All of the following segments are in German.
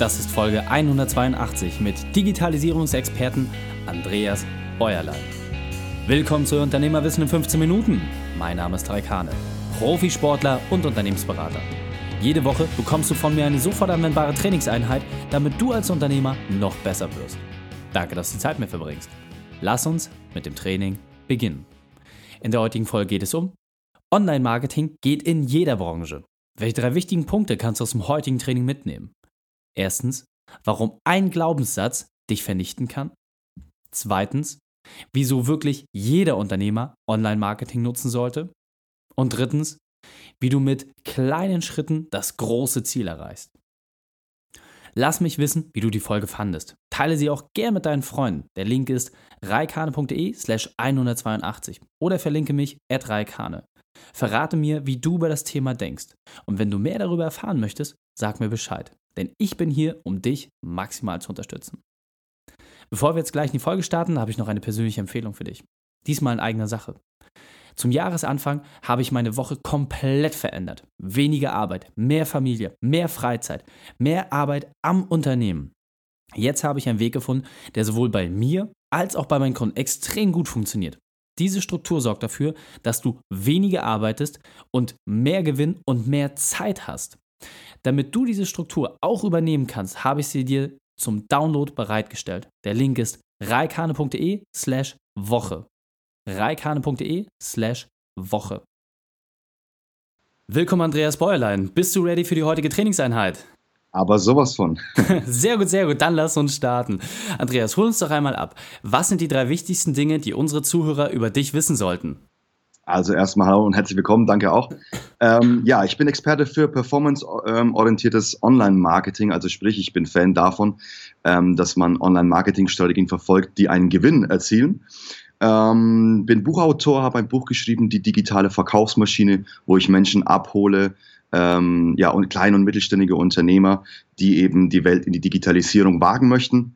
Das ist Folge 182 mit Digitalisierungsexperten Andreas Bäuerlein. Willkommen zu Unternehmerwissen in 15 Minuten. Mein Name ist Raikane, Profisportler und Unternehmensberater. Jede Woche bekommst du von mir eine sofort anwendbare Trainingseinheit, damit du als Unternehmer noch besser wirst. Danke, dass du die Zeit mit verbringst. Lass uns mit dem Training beginnen. In der heutigen Folge geht es um Online-Marketing geht in jeder Branche. Welche drei wichtigen Punkte kannst du aus dem heutigen Training mitnehmen? Erstens, warum ein Glaubenssatz dich vernichten kann. Zweitens, wieso wirklich jeder Unternehmer Online-Marketing nutzen sollte. Und drittens, wie du mit kleinen Schritten das große Ziel erreichst. Lass mich wissen, wie du die Folge fandest. Teile sie auch gern mit deinen Freunden. Der Link ist reikane.de slash 182 oder verlinke mich at reikane. Verrate mir, wie du über das Thema denkst. Und wenn du mehr darüber erfahren möchtest, sag mir Bescheid. Denn ich bin hier, um dich maximal zu unterstützen. Bevor wir jetzt gleich in die Folge starten, habe ich noch eine persönliche Empfehlung für dich. Diesmal in eigener Sache. Zum Jahresanfang habe ich meine Woche komplett verändert. Weniger Arbeit, mehr Familie, mehr Freizeit, mehr Arbeit am Unternehmen. Jetzt habe ich einen Weg gefunden, der sowohl bei mir als auch bei meinen Kunden extrem gut funktioniert. Diese Struktur sorgt dafür, dass du weniger arbeitest und mehr Gewinn und mehr Zeit hast. Damit du diese Struktur auch übernehmen kannst, habe ich sie dir zum Download bereitgestellt. Der Link ist reikane.de slash Woche. reikane.de slash Woche. Willkommen Andreas Bäuerlein. Bist du ready für die heutige Trainingseinheit? Aber sowas von. Sehr gut, sehr gut. Dann lass uns starten. Andreas, hol uns doch einmal ab. Was sind die drei wichtigsten Dinge, die unsere Zuhörer über dich wissen sollten? Also erstmal hallo und herzlich willkommen, danke auch. Ähm, ja, ich bin Experte für performance-orientiertes Online-Marketing, also sprich, ich bin Fan davon, ähm, dass man Online-Marketing-Strategien verfolgt, die einen Gewinn erzielen. Ähm, bin Buchautor, habe ein Buch geschrieben, die digitale Verkaufsmaschine, wo ich Menschen abhole, ähm, ja, und kleine und mittelständige Unternehmer, die eben die Welt in die Digitalisierung wagen möchten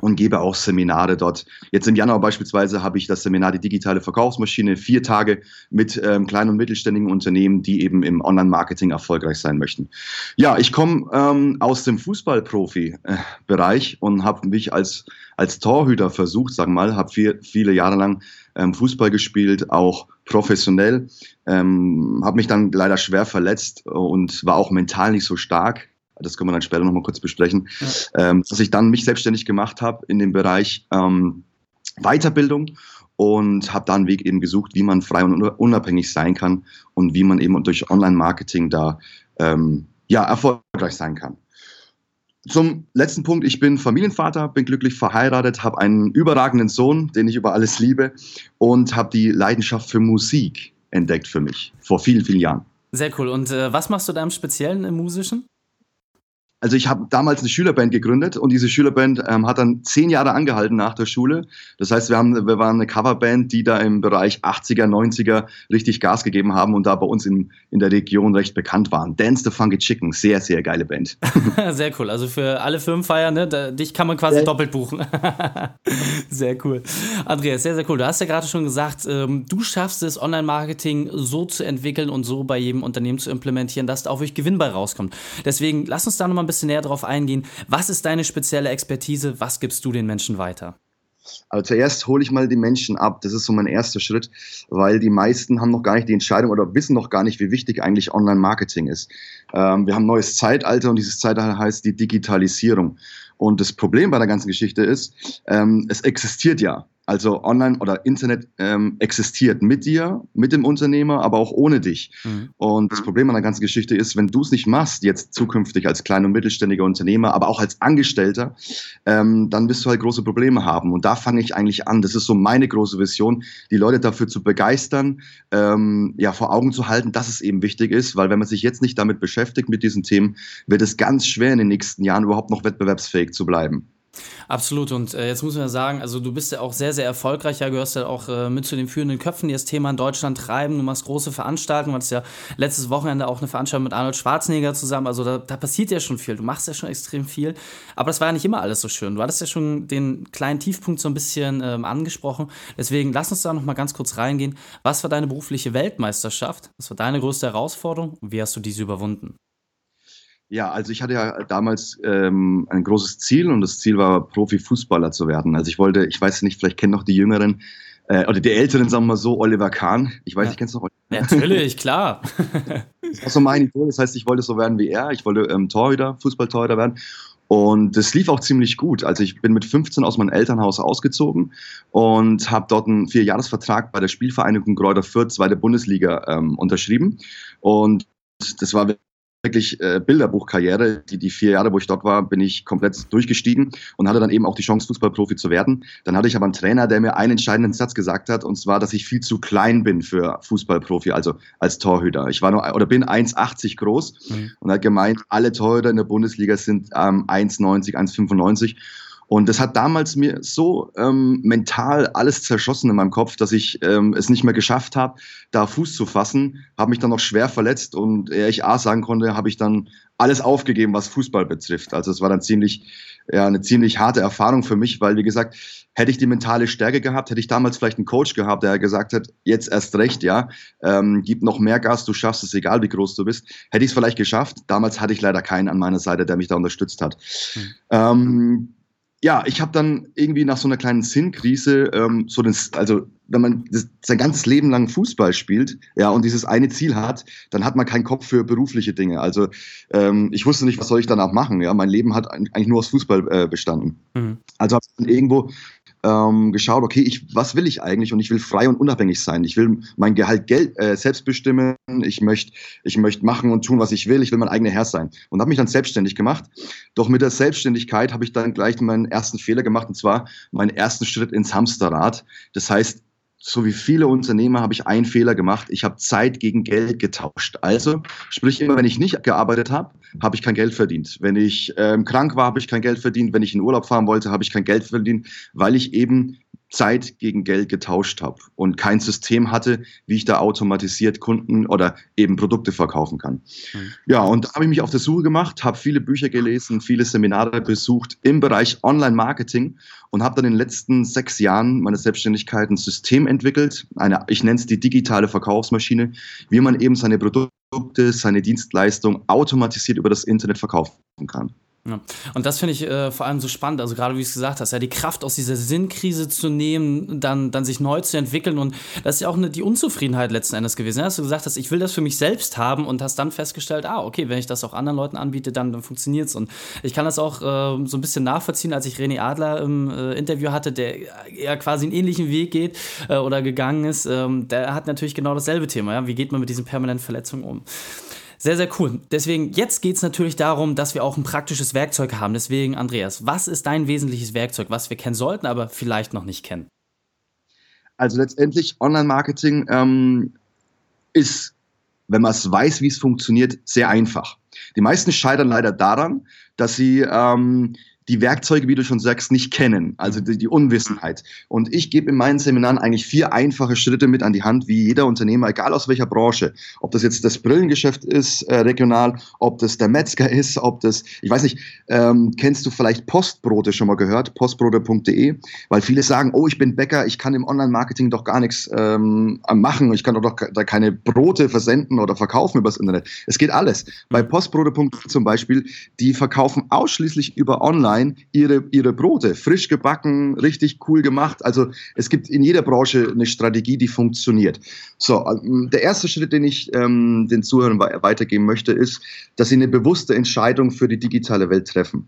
und gebe auch Seminare dort. Jetzt im Januar beispielsweise habe ich das Seminar Die digitale Verkaufsmaschine, vier Tage mit ähm, kleinen und mittelständigen Unternehmen, die eben im Online-Marketing erfolgreich sein möchten. Ja, ich komme ähm, aus dem Fußballprofi-Bereich und habe mich als, als Torhüter versucht, sagen wir mal, habe viel, viele Jahre lang ähm, Fußball gespielt, auch professionell, ähm, habe mich dann leider schwer verletzt und war auch mental nicht so stark das können wir dann später nochmal kurz besprechen, ja. ähm, dass ich dann mich selbstständig gemacht habe in dem Bereich ähm, Weiterbildung und habe da einen Weg eben gesucht, wie man frei und unabhängig sein kann und wie man eben durch Online-Marketing da ähm, ja, erfolgreich sein kann. Zum letzten Punkt, ich bin Familienvater, bin glücklich verheiratet, habe einen überragenden Sohn, den ich über alles liebe und habe die Leidenschaft für Musik entdeckt für mich vor vielen, vielen Jahren. Sehr cool. Und äh, was machst du da im Speziellen im Musischen? Also ich habe damals eine Schülerband gegründet und diese Schülerband ähm, hat dann zehn Jahre angehalten nach der Schule. Das heißt, wir, haben, wir waren eine Coverband, die da im Bereich 80er, 90er richtig Gas gegeben haben und da bei uns in, in der Region recht bekannt waren. Dance the Funky Chicken, sehr, sehr geile Band. sehr cool. Also für alle Firmenfeiern, ne? Da, dich kann man quasi ja. doppelt buchen. sehr cool. Andreas, sehr, sehr cool. Du hast ja gerade schon gesagt, ähm, du schaffst es, Online-Marketing so zu entwickeln und so bei jedem Unternehmen zu implementieren, dass da auch wirklich Gewinn bei rauskommt. Deswegen lass uns da nochmal ein bisschen näher drauf eingehen. Was ist deine spezielle Expertise? Was gibst du den Menschen weiter? Also zuerst hole ich mal die Menschen ab. Das ist so mein erster Schritt, weil die meisten haben noch gar nicht die Entscheidung oder wissen noch gar nicht, wie wichtig eigentlich Online-Marketing ist. Ähm, wir haben ein neues Zeitalter und dieses Zeitalter heißt die Digitalisierung. Und das Problem bei der ganzen Geschichte ist, ähm, es existiert ja. Also Online oder Internet ähm, existiert mit dir, mit dem Unternehmer, aber auch ohne dich. Mhm. Und das Problem an der ganzen Geschichte ist, wenn du es nicht machst, jetzt zukünftig als kleiner und mittelständiger Unternehmer, aber auch als Angestellter, ähm, dann wirst du halt große Probleme haben. Und da fange ich eigentlich an. Das ist so meine große Vision, die Leute dafür zu begeistern, ähm, ja, vor Augen zu halten, dass es eben wichtig ist, weil wenn man sich jetzt nicht damit beschäftigt, mit diesen Themen, wird es ganz schwer in den nächsten Jahren überhaupt noch wettbewerbsfähig zu bleiben. Absolut. Und äh, jetzt muss man sagen, also du bist ja auch sehr, sehr erfolgreich. Ja, gehörst ja auch äh, mit zu den führenden Köpfen, die das Thema in Deutschland treiben. Du machst große Veranstaltungen. Du hattest ja letztes Wochenende auch eine Veranstaltung mit Arnold Schwarzenegger zusammen. Also da, da passiert ja schon viel. Du machst ja schon extrem viel. Aber das war ja nicht immer alles so schön. Du hattest ja schon den kleinen Tiefpunkt so ein bisschen ähm, angesprochen. Deswegen lass uns da noch mal ganz kurz reingehen. Was war deine berufliche Weltmeisterschaft? Was war deine größte Herausforderung? Wie hast du diese überwunden? Ja, also ich hatte ja damals ähm, ein großes Ziel und das Ziel war, Profifußballer zu werden. Also ich wollte, ich weiß nicht, vielleicht kennen noch die Jüngeren äh, oder die Älteren, sagen wir mal so, Oliver Kahn. Ich weiß, ja. ich kennst noch Oliver. Natürlich, klar. das war so mein Idol. Das heißt, ich wollte so werden wie er. Ich wollte ähm, Torhüter, Fußballtorhüter werden. Und das lief auch ziemlich gut. Also ich bin mit 15 aus meinem Elternhaus ausgezogen und habe dort einen Vierjahresvertrag bei der Spielvereinigung Kräuter Fürth, zweite Bundesliga, ähm, unterschrieben. Und das war wirklich äh, Bilderbuchkarriere. Die, die vier Jahre, wo ich dort war, bin ich komplett durchgestiegen und hatte dann eben auch die Chance, Fußballprofi zu werden. Dann hatte ich aber einen Trainer, der mir einen entscheidenden Satz gesagt hat, und zwar, dass ich viel zu klein bin für Fußballprofi, also als Torhüter. Ich war nur oder bin 1,80 groß mhm. und hat gemeint, alle Torhüter in der Bundesliga sind ähm, 1,90, 1,95. Und das hat damals mir so ähm, mental alles zerschossen in meinem Kopf, dass ich ähm, es nicht mehr geschafft habe, da Fuß zu fassen, habe mich dann noch schwer verletzt und ehe ich A sagen konnte, habe ich dann alles aufgegeben, was Fußball betrifft. Also es war dann ziemlich, ja, eine ziemlich harte Erfahrung für mich, weil wie gesagt, hätte ich die mentale Stärke gehabt, hätte ich damals vielleicht einen Coach gehabt, der gesagt hat, jetzt erst recht, ja, ähm, gib noch mehr Gas, du schaffst es, egal wie groß du bist, hätte ich es vielleicht geschafft. Damals hatte ich leider keinen an meiner Seite, der mich da unterstützt hat. Mhm. Ähm, ja, ich habe dann irgendwie nach so einer kleinen Sinnkrise, ähm, so das, also wenn man das, sein ganzes Leben lang Fußball spielt, ja, und dieses eine Ziel hat, dann hat man keinen Kopf für berufliche Dinge. Also ähm, ich wusste nicht, was soll ich danach machen. Ja, mein Leben hat eigentlich nur aus Fußball äh, bestanden. Mhm. Also habe ich dann irgendwo ähm, geschaut, okay, ich, was will ich eigentlich? Und ich will frei und unabhängig sein. Ich will mein Gehalt Geld, äh, selbst bestimmen. Ich möchte ich möcht machen und tun, was ich will. Ich will mein eigener Herr sein. Und habe mich dann selbstständig gemacht. Doch mit der Selbstständigkeit habe ich dann gleich meinen ersten Fehler gemacht, und zwar meinen ersten Schritt ins Hamsterrad. Das heißt, so wie viele Unternehmer habe ich einen Fehler gemacht. Ich habe Zeit gegen Geld getauscht. Also, sprich, immer wenn ich nicht gearbeitet habe, habe ich kein Geld verdient. Wenn ich ähm, krank war, habe ich kein Geld verdient. Wenn ich in Urlaub fahren wollte, habe ich kein Geld verdient, weil ich eben Zeit gegen Geld getauscht habe und kein System hatte, wie ich da automatisiert Kunden oder eben Produkte verkaufen kann. Mhm. Ja, und da habe ich mich auf der Suche gemacht, habe viele Bücher gelesen, viele Seminare besucht im Bereich Online-Marketing und habe dann in den letzten sechs Jahren meine Selbstständigkeit ein System entwickelt, eine, ich nenne es die digitale Verkaufsmaschine, wie man eben seine Produkte, seine Dienstleistung automatisiert über das Internet verkaufen kann. Ja. Und das finde ich äh, vor allem so spannend, also gerade wie du es gesagt hast, ja, die Kraft aus dieser Sinnkrise zu nehmen, dann, dann sich neu zu entwickeln und das ist ja auch eine, die Unzufriedenheit letzten Endes gewesen. Ja, dass du gesagt hast, ich will das für mich selbst haben und hast dann festgestellt, ah, okay, wenn ich das auch anderen Leuten anbiete, dann, dann funktioniert es. Und ich kann das auch äh, so ein bisschen nachvollziehen, als ich René Adler im äh, Interview hatte, der ja quasi einen ähnlichen Weg geht äh, oder gegangen ist, ähm, der hat natürlich genau dasselbe Thema. Ja? Wie geht man mit diesen permanenten Verletzungen um? Sehr, sehr cool. Deswegen, jetzt geht es natürlich darum, dass wir auch ein praktisches Werkzeug haben. Deswegen, Andreas, was ist dein wesentliches Werkzeug, was wir kennen sollten, aber vielleicht noch nicht kennen? Also letztendlich, Online-Marketing ähm, ist, wenn man es weiß, wie es funktioniert, sehr einfach. Die meisten scheitern leider daran, dass sie ähm, die Werkzeuge, wie du schon sagst, nicht kennen, also die, die, Unwissenheit. Und ich gebe in meinen Seminaren eigentlich vier einfache Schritte mit an die Hand, wie jeder Unternehmer, egal aus welcher Branche, ob das jetzt das Brillengeschäft ist, äh, regional, ob das der Metzger ist, ob das, ich weiß nicht, ähm, kennst du vielleicht Postbrote schon mal gehört, postbrote.de, weil viele sagen, oh, ich bin Bäcker, ich kann im Online-Marketing doch gar nichts ähm, machen, ich kann doch da keine Brote versenden oder verkaufen übers Internet. Es geht alles. Bei mhm. postbrote.de zum Beispiel, die verkaufen ausschließlich über Online Online ihre, ihre Brote. Frisch gebacken, richtig cool gemacht. Also es gibt in jeder Branche eine Strategie, die funktioniert. So, ähm, der erste Schritt, den ich ähm, den Zuhörern weitergeben möchte, ist, dass sie eine bewusste Entscheidung für die digitale Welt treffen.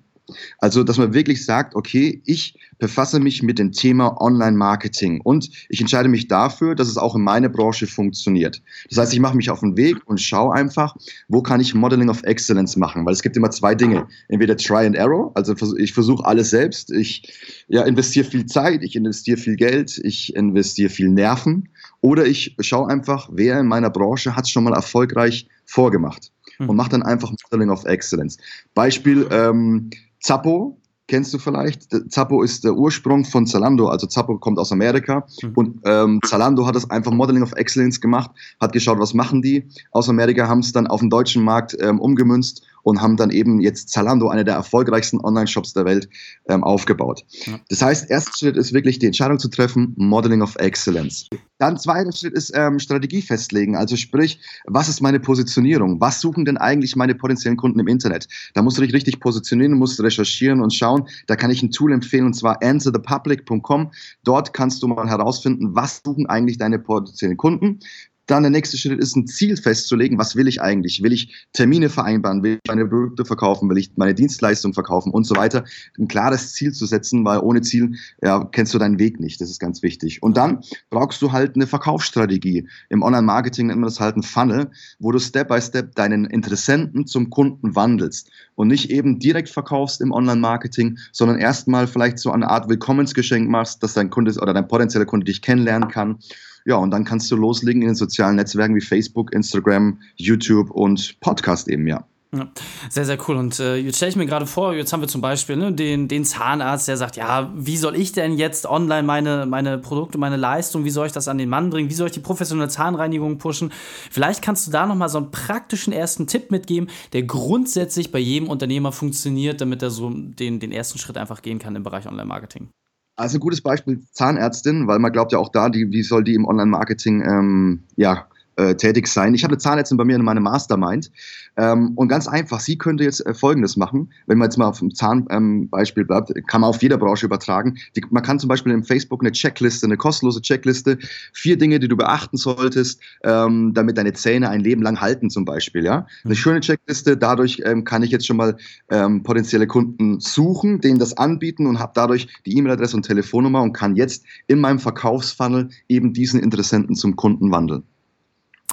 Also, dass man wirklich sagt, okay, ich befasse mich mit dem Thema Online-Marketing und ich entscheide mich dafür, dass es auch in meiner Branche funktioniert. Das heißt, ich mache mich auf den Weg und schaue einfach, wo kann ich Modeling of Excellence machen, weil es gibt immer zwei Dinge. Entweder Try and Error, also ich versuche alles selbst, ich ja, investiere viel Zeit, ich investiere viel Geld, ich investiere viel Nerven oder ich schaue einfach, wer in meiner Branche hat es schon mal erfolgreich vorgemacht und hm. mache dann einfach Modeling of Excellence. Beispiel, ähm, Zappo, kennst du vielleicht. Zappo ist der Ursprung von Zalando. Also Zappo kommt aus Amerika mhm. und ähm, Zalando hat das einfach Modeling of Excellence gemacht, hat geschaut, was machen die. Aus Amerika haben es dann auf den deutschen Markt ähm, umgemünzt und haben dann eben jetzt Zalando, einer der erfolgreichsten Online-Shops der Welt, ähm, aufgebaut. Ja. Das heißt, erster Schritt ist wirklich die Entscheidung zu treffen, Modeling of Excellence. Dann zweiter Schritt ist ähm, Strategie festlegen, also sprich, was ist meine Positionierung? Was suchen denn eigentlich meine potenziellen Kunden im Internet? Da musst du dich richtig positionieren, musst recherchieren und schauen. Da kann ich ein Tool empfehlen und zwar answerthepublic.com. Dort kannst du mal herausfinden, was suchen eigentlich deine potenziellen Kunden. Dann der nächste Schritt ist, ein Ziel festzulegen. Was will ich eigentlich? Will ich Termine vereinbaren? Will ich meine Produkte verkaufen? Will ich meine Dienstleistung verkaufen? Und so weiter. Ein klares Ziel zu setzen, weil ohne Ziel ja, kennst du deinen Weg nicht. Das ist ganz wichtig. Und dann brauchst du halt eine Verkaufsstrategie. Im Online-Marketing nennt man das halt ein Funnel, wo du Step by Step deinen Interessenten zum Kunden wandelst. Und nicht eben direkt verkaufst im Online-Marketing, sondern erstmal vielleicht so eine Art Willkommensgeschenk machst, dass dein Kunde oder dein potenzieller Kunde dich kennenlernen kann ja, und dann kannst du loslegen in den sozialen Netzwerken wie Facebook, Instagram, YouTube und Podcast eben, ja. Ja, sehr, sehr cool. Und äh, jetzt stelle ich mir gerade vor, jetzt haben wir zum Beispiel ne, den, den Zahnarzt, der sagt, ja, wie soll ich denn jetzt online meine, meine Produkte, meine Leistung, wie soll ich das an den Mann bringen, wie soll ich die professionelle Zahnreinigung pushen? Vielleicht kannst du da nochmal so einen praktischen ersten Tipp mitgeben, der grundsätzlich bei jedem Unternehmer funktioniert, damit er so den, den ersten Schritt einfach gehen kann im Bereich Online-Marketing. Also ein gutes Beispiel Zahnärztin, weil man glaubt ja auch da, die, wie soll die im Online-Marketing ähm, ja, äh, tätig sein. Ich habe eine Zahnärztin bei mir in meinem Mastermind ähm, und ganz einfach, sie könnte jetzt äh, Folgendes machen, wenn man jetzt mal auf dem Zahnbeispiel ähm, bleibt, kann man auf jeder Branche übertragen. Die, man kann zum Beispiel im Facebook eine Checkliste, eine kostenlose Checkliste, vier Dinge, die du beachten solltest, ähm, damit deine Zähne ein Leben lang halten zum Beispiel. Ja, eine mhm. schöne Checkliste. Dadurch ähm, kann ich jetzt schon mal ähm, potenzielle Kunden suchen, denen das anbieten und habe dadurch die E-Mail-Adresse und Telefonnummer und kann jetzt in meinem Verkaufsfunnel eben diesen Interessenten zum Kunden wandeln.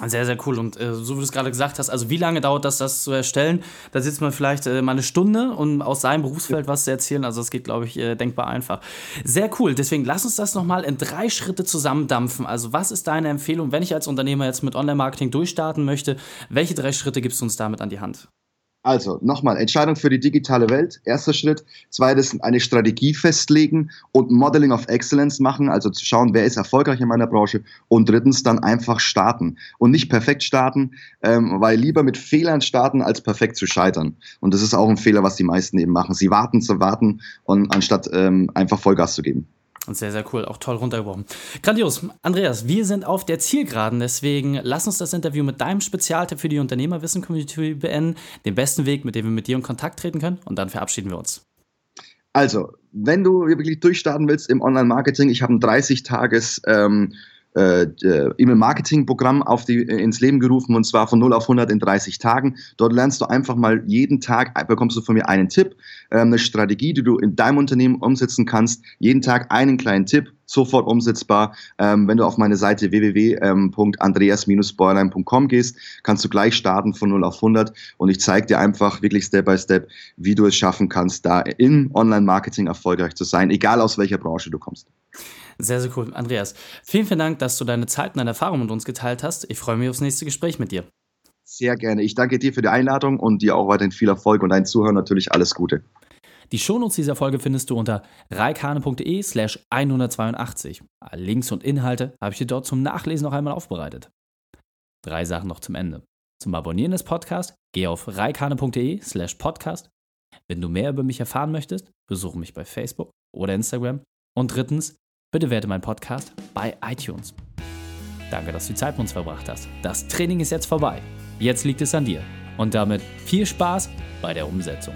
Sehr, sehr cool. Und äh, so wie du es gerade gesagt hast, also wie lange dauert das, das zu erstellen? Da sitzt man vielleicht äh, mal eine Stunde, um aus seinem Berufsfeld was zu erzählen. Also das geht, glaube ich, äh, denkbar einfach. Sehr cool. Deswegen lass uns das nochmal in drei Schritte zusammendampfen. Also was ist deine Empfehlung, wenn ich als Unternehmer jetzt mit Online-Marketing durchstarten möchte? Welche drei Schritte gibst du uns damit an die Hand? Also nochmal, Entscheidung für die digitale Welt, erster Schritt. Zweites, eine Strategie festlegen und Modeling of Excellence machen, also zu schauen, wer ist erfolgreich in meiner Branche. Und drittens, dann einfach starten. Und nicht perfekt starten, ähm, weil lieber mit Fehlern starten, als perfekt zu scheitern. Und das ist auch ein Fehler, was die meisten eben machen. Sie warten zu warten und anstatt ähm, einfach Vollgas zu geben. Sehr, sehr cool, auch toll runtergebrochen. Grandios. Andreas, wir sind auf der Zielgeraden, deswegen lass uns das Interview mit deinem Spezialtipp für die Unternehmerwissen-Community beenden, den besten Weg, mit dem wir mit dir in Kontakt treten können und dann verabschieden wir uns. Also, wenn du wirklich durchstarten willst im Online-Marketing, ich habe ein 30-Tages- ähm, äh, äh, E-Mail-Marketing-Programm äh, ins Leben gerufen und zwar von 0 auf 100 in 30 Tagen. Dort lernst du einfach mal jeden Tag, bekommst du von mir einen Tipp, äh, eine Strategie, die du in deinem Unternehmen umsetzen kannst. Jeden Tag einen kleinen Tipp, sofort umsetzbar. Ähm, wenn du auf meine Seite www.andreas-bäuerlein.com gehst, kannst du gleich starten von 0 auf 100 und ich zeige dir einfach wirklich Step by Step, wie du es schaffen kannst, da im Online-Marketing erfolgreich zu sein, egal aus welcher Branche du kommst. Sehr, sehr cool. Andreas, vielen, vielen Dank, dass du deine Zeit und deine Erfahrungen mit uns geteilt hast. Ich freue mich aufs nächste Gespräch mit dir. Sehr gerne. Ich danke dir für die Einladung und dir auch weiterhin viel Erfolg und deinen Zuhörern natürlich alles Gute. Die Shownotes dieser Folge findest du unter reikane.de slash 182. Links und Inhalte habe ich dir dort zum Nachlesen noch einmal aufbereitet. Drei Sachen noch zum Ende. Zum Abonnieren des Podcasts geh auf reikane.de slash podcast. Wenn du mehr über mich erfahren möchtest, besuche mich bei Facebook oder Instagram. Und drittens, bitte werte meinen Podcast bei iTunes. Danke, dass du die Zeit mit uns verbracht hast. Das Training ist jetzt vorbei. Jetzt liegt es an dir. Und damit viel Spaß bei der Umsetzung.